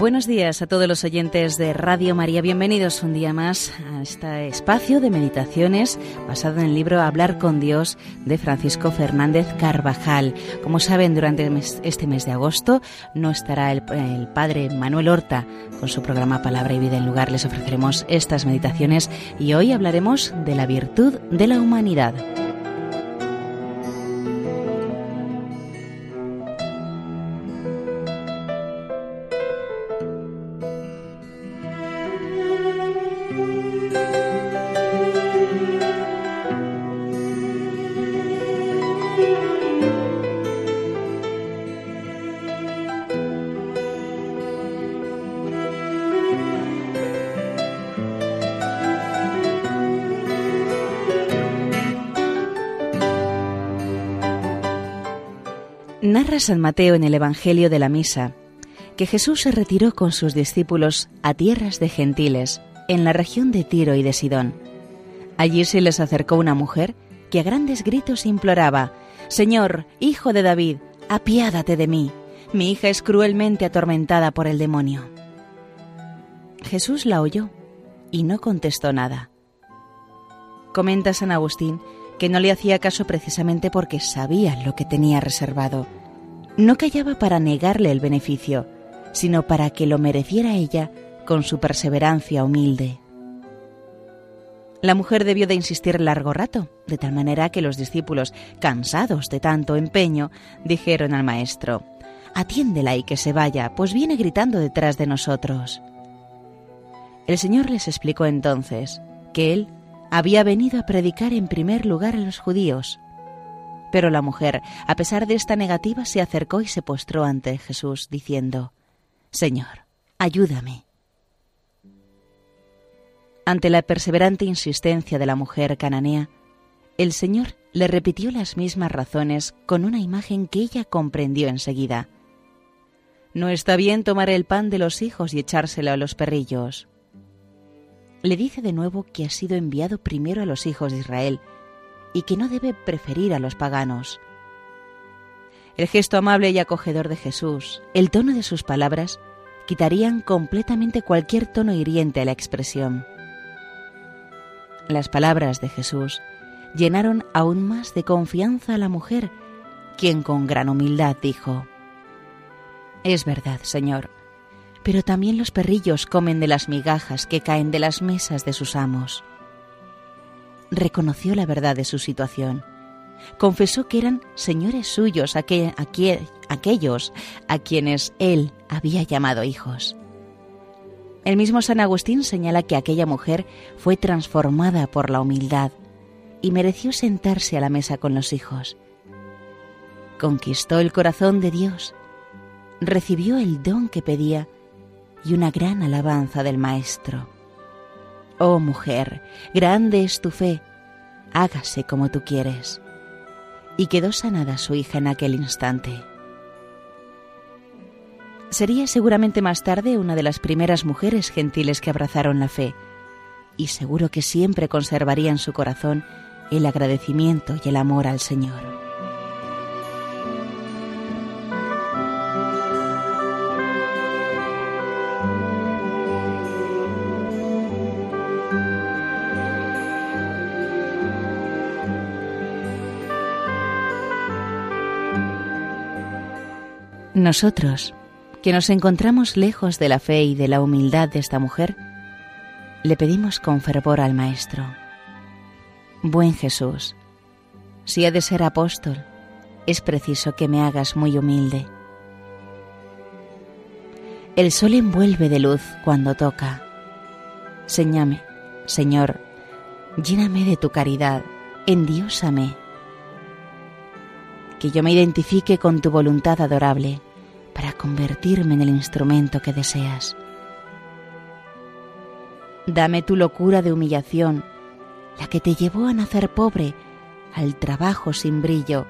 Buenos días a todos los oyentes de Radio María. Bienvenidos un día más a este espacio de meditaciones basado en el libro Hablar con Dios de Francisco Fernández Carvajal. Como saben, durante este mes de agosto no estará el, padre Manuel Horta con su programa Palabra y Vida en lugar. Les ofreceremos estas meditaciones y hoy hablaremos de la virtud de la humanidad. Narra San Mateo en el Evangelio de la Misa que Jesús se retiró con sus discípulos a tierras de gentiles, en la región de Tiro y de Sidón. Allí se les acercó una mujer que a grandes gritos imploraba, Señor, hijo de David, apiádate de mí, mi hija es cruelmente atormentada por el demonio. Jesús la oyó y no contestó nada. Comenta San Agustín que no le hacía caso precisamente porque sabía lo que tenía reservado. No callaba para negarle el beneficio, sino para que lo mereciera ella con su perseverancia humilde. La mujer debió de insistir largo rato, de tal manera que los discípulos, cansados de tanto empeño, dijeron al maestro, Atiéndela y que se vaya, pues viene gritando detrás de nosotros. El Señor les explicó entonces que Él había venido a predicar en primer lugar a los judíos. Pero la mujer, a pesar de esta negativa, se acercó y se postró ante Jesús, diciendo, Señor, ayúdame. Ante la perseverante insistencia de la mujer cananea, el Señor le repitió las mismas razones con una imagen que ella comprendió enseguida. No está bien tomar el pan de los hijos y echárselo a los perrillos le dice de nuevo que ha sido enviado primero a los hijos de Israel y que no debe preferir a los paganos. El gesto amable y acogedor de Jesús, el tono de sus palabras, quitarían completamente cualquier tono hiriente a la expresión. Las palabras de Jesús llenaron aún más de confianza a la mujer, quien con gran humildad dijo, Es verdad, Señor, pero también los perrillos comen de las migajas que caen de las mesas de sus amos. Reconoció la verdad de su situación. Confesó que eran señores suyos aquellos a quienes él había llamado hijos. El mismo San Agustín señala que aquella mujer fue transformada por la humildad y mereció sentarse a la mesa con los hijos. Conquistó el corazón de Dios, recibió el don que pedía y una gran alabanza del Maestro. Oh mujer, grande es tu fe, hágase como tú quieres. Y quedó sanada su hija en aquel instante. Sería seguramente más tarde una de las primeras mujeres gentiles que abrazaron la fe, y seguro que siempre conservaría en su corazón el agradecimiento y el amor al Señor. Nosotros, que nos encontramos lejos de la fe y de la humildad de esta mujer, le pedimos con fervor al Maestro, Buen Jesús, si ha de ser apóstol, es preciso que me hagas muy humilde. El sol envuelve de luz cuando toca. Señame, Señor, lléname de tu caridad, endiósame. Que yo me identifique con tu voluntad adorable para convertirme en el instrumento que deseas. Dame tu locura de humillación, la que te llevó a nacer pobre, al trabajo sin brillo,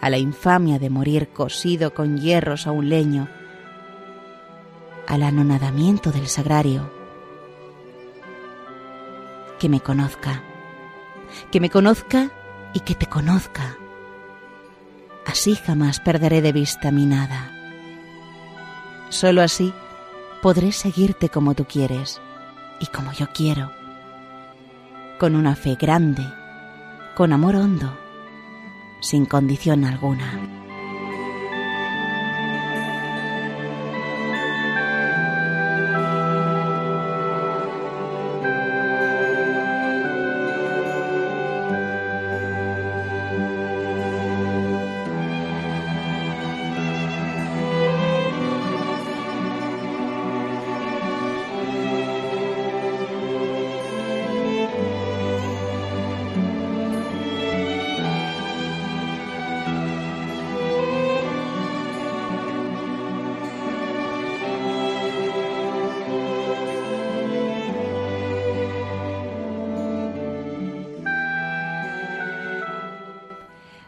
a la infamia de morir cosido con hierros a un leño, al anonadamiento del sagrario. Que me conozca, que me conozca y que te conozca. Así jamás perderé de vista mi nada. Solo así podré seguirte como tú quieres y como yo quiero, con una fe grande, con amor hondo, sin condición alguna.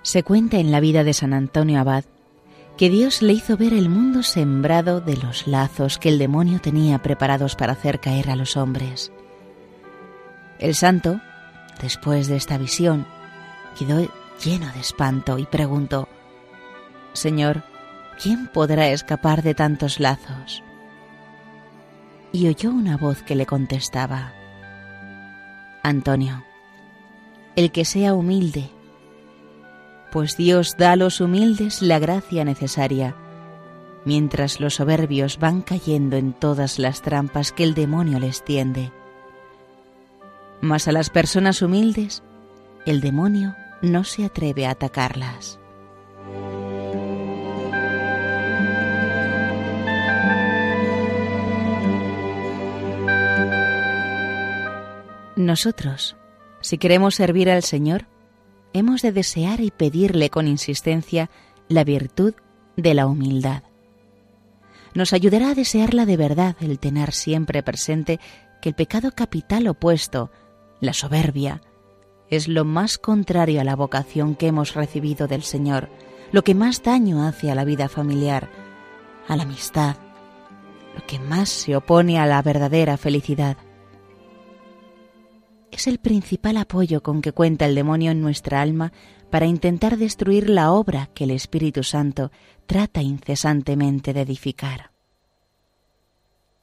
Se cuenta en la vida de San Antonio Abad que Dios le hizo ver el mundo sembrado de los lazos que el demonio tenía preparados para hacer caer a los hombres. El santo, después de esta visión, quedó lleno de espanto y preguntó, Señor, ¿quién podrá escapar de tantos lazos? Y oyó una voz que le contestaba, Antonio, el que sea humilde pues Dios da a los humildes la gracia necesaria, mientras los soberbios van cayendo en todas las trampas que el demonio les tiende. Mas a las personas humildes, el demonio no se atreve a atacarlas. Nosotros, si queremos servir al Señor, hemos de desear y pedirle con insistencia la virtud de la humildad. Nos ayudará a desearla de verdad el tener siempre presente que el pecado capital opuesto, la soberbia, es lo más contrario a la vocación que hemos recibido del Señor, lo que más daño hace a la vida familiar, a la amistad, lo que más se opone a la verdadera felicidad es el principal apoyo con que cuenta el demonio en nuestra alma para intentar destruir la obra que el Espíritu Santo trata incesantemente de edificar.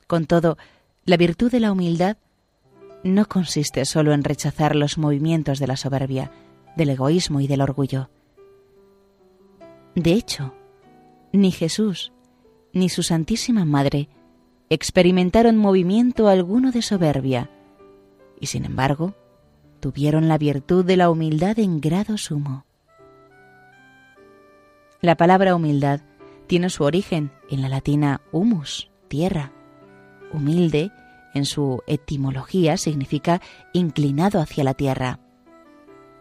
Con todo, la virtud de la humildad no consiste solo en rechazar los movimientos de la soberbia, del egoísmo y del orgullo. De hecho, ni Jesús ni su Santísima Madre experimentaron movimiento alguno de soberbia, y sin embargo tuvieron la virtud de la humildad en grado sumo. La palabra humildad tiene su origen en la latina humus, tierra. Humilde, en su etimología, significa inclinado hacia la tierra.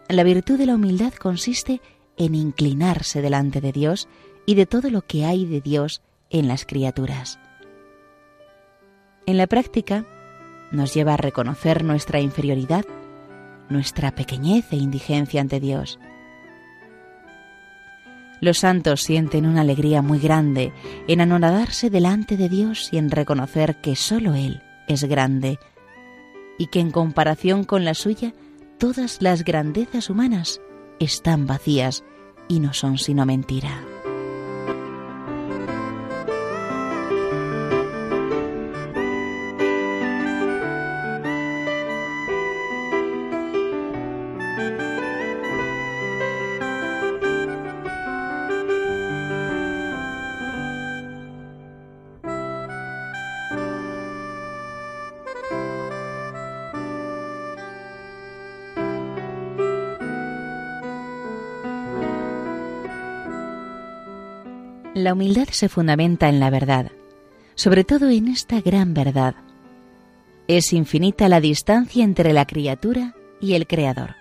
La virtud de la humildad consiste en inclinarse delante de Dios y de todo lo que hay de Dios en las criaturas. En la práctica, nos lleva a reconocer nuestra inferioridad, nuestra pequeñez e indigencia ante Dios. Los santos sienten una alegría muy grande en anonadarse delante de Dios y en reconocer que sólo Él es grande y que en comparación con la suya todas las grandezas humanas están vacías y no son sino mentira. La humildad se fundamenta en la verdad, sobre todo en esta gran verdad. Es infinita la distancia entre la criatura y el Creador.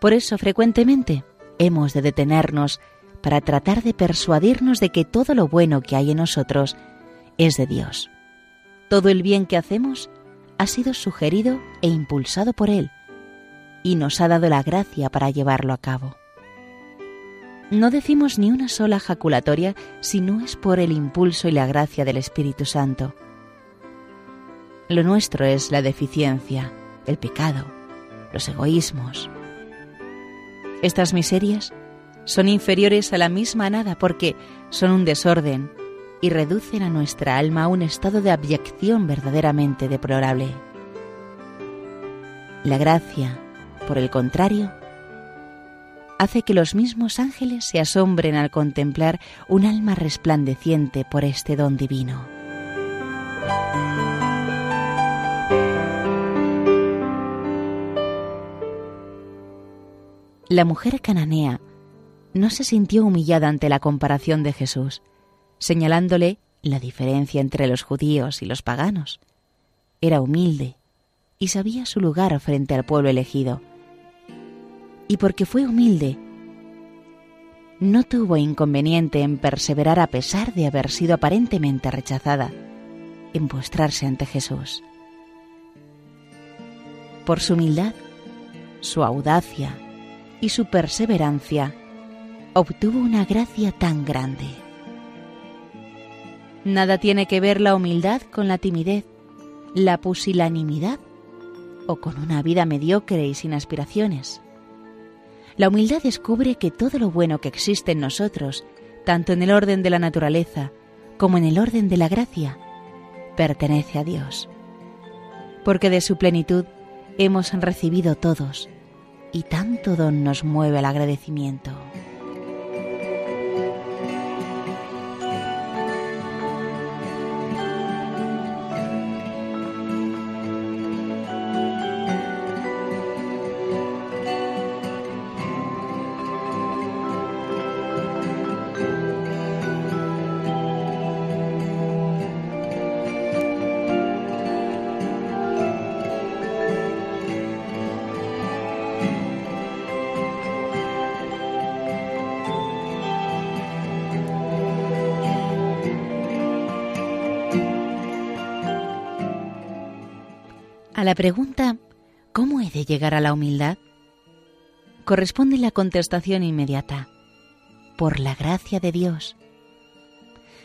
Por eso frecuentemente hemos de detenernos para tratar de persuadirnos de que todo lo bueno que hay en nosotros es de Dios. Todo el bien que hacemos ha sido sugerido e impulsado por Él y nos ha dado la gracia para llevarlo a cabo. No decimos ni una sola jaculatoria si no es por el impulso y la gracia del Espíritu Santo. Lo nuestro es la deficiencia, el pecado, los egoísmos. Estas miserias son inferiores a la misma nada porque son un desorden y reducen a nuestra alma a un estado de abyección verdaderamente deplorable. La gracia, por el contrario, hace que los mismos ángeles se asombren al contemplar un alma resplandeciente por este don divino. La mujer cananea no se sintió humillada ante la comparación de Jesús, señalándole la diferencia entre los judíos y los paganos. Era humilde y sabía su lugar frente al pueblo elegido y porque fue humilde, no tuvo inconveniente en perseverar a pesar de haber sido aparentemente rechazada, en postrarse ante Jesús. Por su humildad, su audacia y su perseverancia, obtuvo una gracia tan grande. Nada tiene que ver la humildad con la timidez, la pusilanimidad o con una vida mediocre y sin aspiraciones. La humildad descubre que todo lo bueno que existe en nosotros, tanto en el orden de la naturaleza como en el orden de la gracia, pertenece a Dios. Porque de su plenitud hemos recibido todos, y tanto don nos mueve al agradecimiento. La pregunta ¿cómo he de llegar a la humildad? corresponde la contestación inmediata, por la gracia de Dios.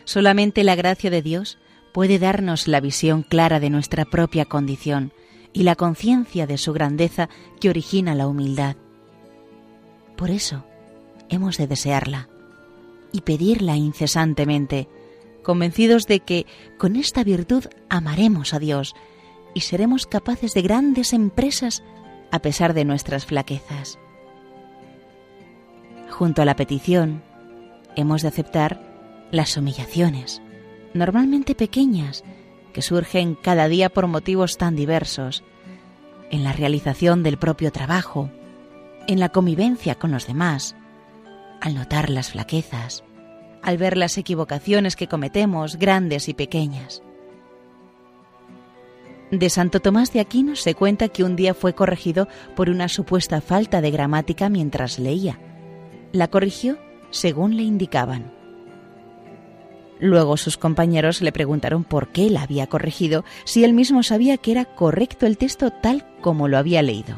Solamente la gracia de Dios puede darnos la visión clara de nuestra propia condición y la conciencia de su grandeza que origina la humildad. Por eso hemos de desearla y pedirla incesantemente, convencidos de que con esta virtud amaremos a Dios y seremos capaces de grandes empresas a pesar de nuestras flaquezas. Junto a la petición, hemos de aceptar las humillaciones, normalmente pequeñas, que surgen cada día por motivos tan diversos, en la realización del propio trabajo, en la convivencia con los demás, al notar las flaquezas, al ver las equivocaciones que cometemos, grandes y pequeñas. De Santo Tomás de Aquino se cuenta que un día fue corregido por una supuesta falta de gramática mientras leía. La corrigió según le indicaban. Luego sus compañeros le preguntaron por qué la había corregido si él mismo sabía que era correcto el texto tal como lo había leído.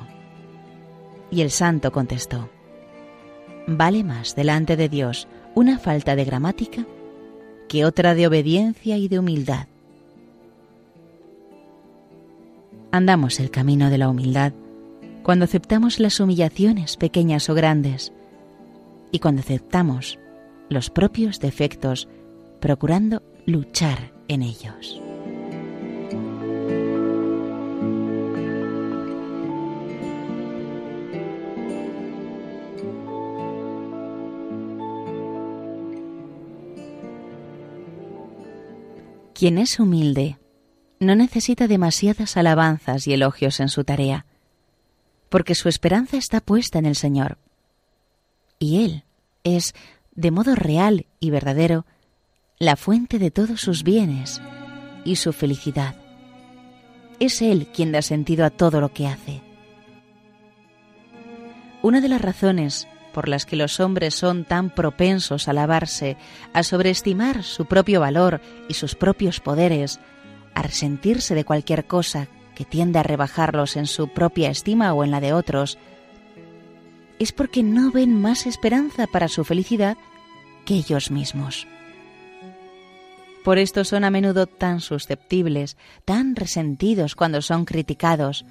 Y el santo contestó, Vale más delante de Dios una falta de gramática que otra de obediencia y de humildad. Andamos el camino de la humildad cuando aceptamos las humillaciones pequeñas o grandes y cuando aceptamos los propios defectos procurando luchar en ellos. Quien es humilde no necesita demasiadas alabanzas y elogios en su tarea, porque su esperanza está puesta en el Señor. Y Él es, de modo real y verdadero, la fuente de todos sus bienes y su felicidad. Es Él quien da sentido a todo lo que hace. Una de las razones por las que los hombres son tan propensos a alabarse, a sobreestimar su propio valor y sus propios poderes, a resentirse de cualquier cosa que tiende a rebajarlos en su propia estima o en la de otros, es porque no ven más esperanza para su felicidad que ellos mismos. Por esto son a menudo tan susceptibles, tan resentidos cuando son criticados,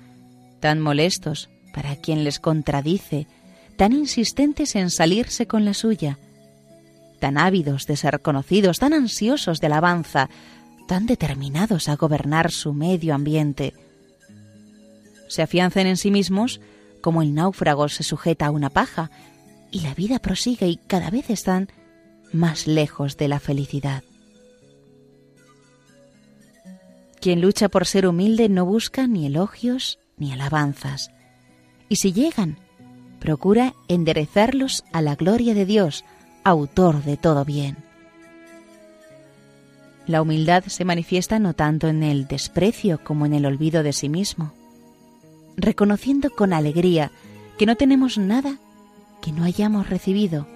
tan molestos para quien les contradice, tan insistentes en salirse con la suya, tan ávidos de ser conocidos, tan ansiosos de alabanza, tan determinados a gobernar su medio ambiente. Se afiancen en sí mismos como el náufrago se sujeta a una paja, y la vida prosigue y cada vez están más lejos de la felicidad. Quien lucha por ser humilde no busca ni elogios ni alabanzas, y si llegan, procura enderezarlos a la gloria de Dios, autor de todo bien. La humildad se manifiesta no tanto en el desprecio como en el olvido de sí mismo, reconociendo con alegría que no tenemos nada que no hayamos recibido,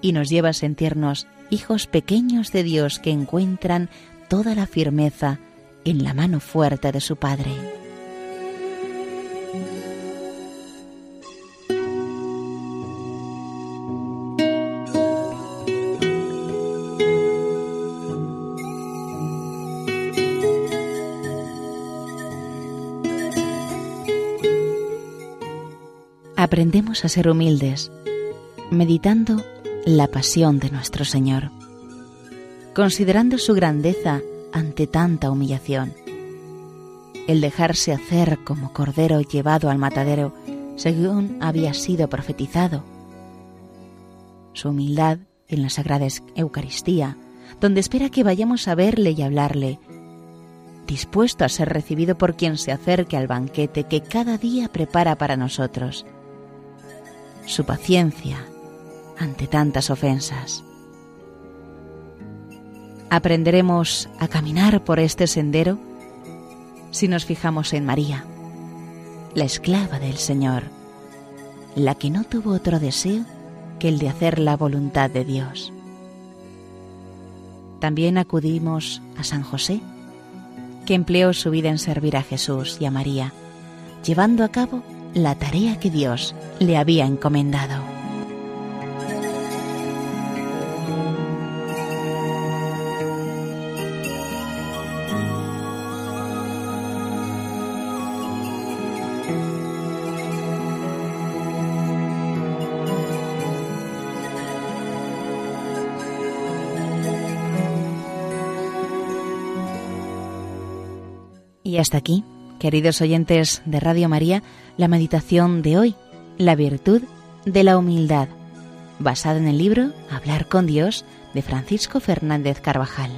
y nos lleva a sentirnos hijos pequeños de Dios que encuentran toda la firmeza en la mano fuerte de su Padre. Aprendemos a ser humildes, meditando la pasión de nuestro Señor, considerando su grandeza ante tanta humillación. El dejarse hacer como cordero llevado al matadero, según había sido profetizado. Su humildad en la Sagrada Eucaristía, donde espera que vayamos a verle y hablarle, dispuesto a ser recibido por quien se acerque al banquete que cada día prepara para nosotros. Su paciencia ante tantas ofensas aprenderemos a caminar por este sendero si nos fijamos en María, la esclava del Señor, la que no tuvo otro deseo que el de hacer la voluntad de Dios. También acudimos a San José, que empleó su vida en servir a Jesús y a María, llevando a cabo la tarea que Dios le había encomendado. Y hasta aquí, queridos oyentes de Radio María, la meditación de hoy, la virtud de la humildad, basada en el libro Hablar con Dios de Francisco Fernández Carvajal.